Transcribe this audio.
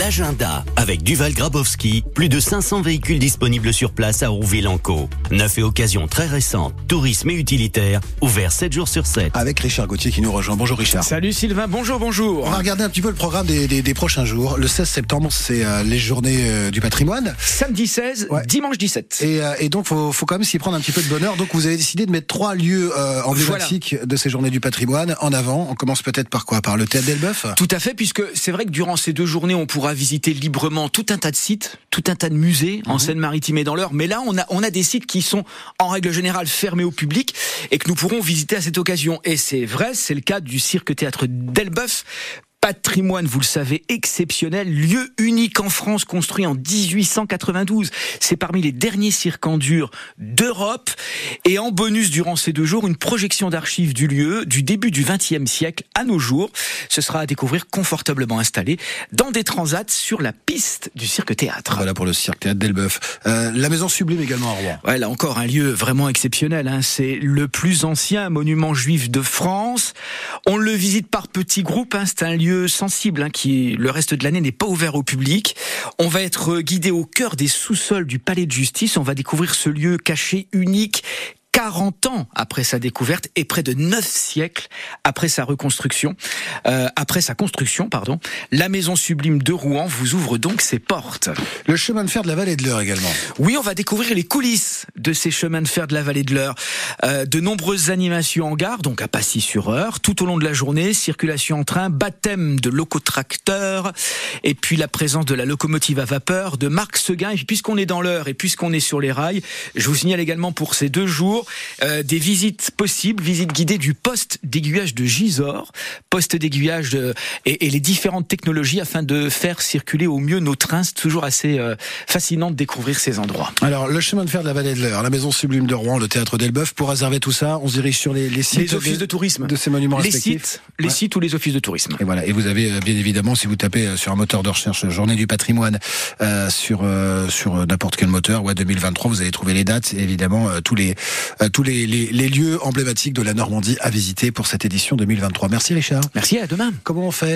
L'agenda avec Duval Grabowski, plus de 500 véhicules disponibles sur place à Rouville-en-Caux. Neuf et occasions très récentes, tourisme et utilitaire, ouvert 7 jours sur 7. Avec Richard Gauthier qui nous rejoint. Bonjour Richard. Salut Sylvain, bonjour, bonjour. On va regarder un petit peu le programme des, des, des prochains jours. Le 16 septembre, c'est euh, les journées euh, du patrimoine. Samedi 16, Ouais. dimanche 17. Et, euh, et donc, faut, faut quand même s'y prendre un petit peu de bonheur. Donc, vous avez décidé de mettre trois lieux euh, emblématiques de ces journées du patrimoine en avant. On commence peut-être par quoi? Par le théâtre d'Elbeuf? Tout à fait, puisque c'est vrai que durant ces deux journées, on pourra visiter librement tout un tas de sites, tout un tas de musées en Seine-Maritime et dans l'Eure. Mais là, on a, on a des sites qui sont en règle générale fermés au public et que nous pourrons visiter à cette occasion. Et c'est vrai, c'est le cas du cirque-théâtre d'Elbeuf. Patrimoine, vous le savez, exceptionnel, lieu unique en France, construit en 1892. C'est parmi les derniers cirques en dur d'Europe. Et en bonus, durant ces deux jours, une projection d'archives du lieu du début du XXe siècle à nos jours. Ce sera à découvrir confortablement installé dans des transats sur la piste du cirque-théâtre. Voilà pour le cirque théâtre d'Elbeuf. Euh, la maison sublime également à Rouen. Ouais, là encore un lieu vraiment exceptionnel. Hein. C'est le plus ancien monument juif de France. On le visite par petits groupes. Hein. C'est un lieu sensible hein, qui, le reste de l'année, n'est pas ouvert au public. On va être guidé au cœur des sous-sols du palais de justice. On va découvrir ce lieu caché, unique. 40 ans après sa découverte et près de 9 siècles après sa reconstruction, euh, après sa construction, pardon, la maison sublime de Rouen vous ouvre donc ses portes. Le chemin de fer de la vallée de l'Eure également. Oui, on va découvrir les coulisses de ces chemins de fer de la vallée de l'Eure. Euh, de nombreuses animations en gare, donc à Passy-sur-Eure, tout au long de la journée, circulation en train, baptême de locotracteurs, et puis la présence de la locomotive à vapeur de Marc Seguin. Et puis puisqu'on est dans l'heure et puisqu'on est sur les rails, je vous signale également pour ces deux jours euh, des visites possibles, visites guidées du poste d'aiguillage de Gisors, poste d'aiguillage de- et, et les différentes technologies afin de faire circuler au mieux nos trains. C'est toujours assez euh, fascinant de découvrir ces endroits. Alors, le chemin de fer de la vallée de l'Eure, la maison sublime de Rouen, le théâtre d'Elbeuf. Pour réserver tout ça, on se dirige sur les, les sites Les offices de tourisme. de ces monuments les respectifs. sites, les sites ou les offices de tourisme. Et voilà. Et vous avez euh, bien évidemment, si vous tapez euh, sur un moteur de recherche Journée du patrimoine euh, sur euh, sur euh, n'importe quel moteur, ouais 2023, vous allez trouver les dates évidemment euh, tous les euh, tous les, les les lieux emblématiques de la Normandie à visiter pour cette édition 2023. Merci Richard. Merci, à demain. Comment on fait?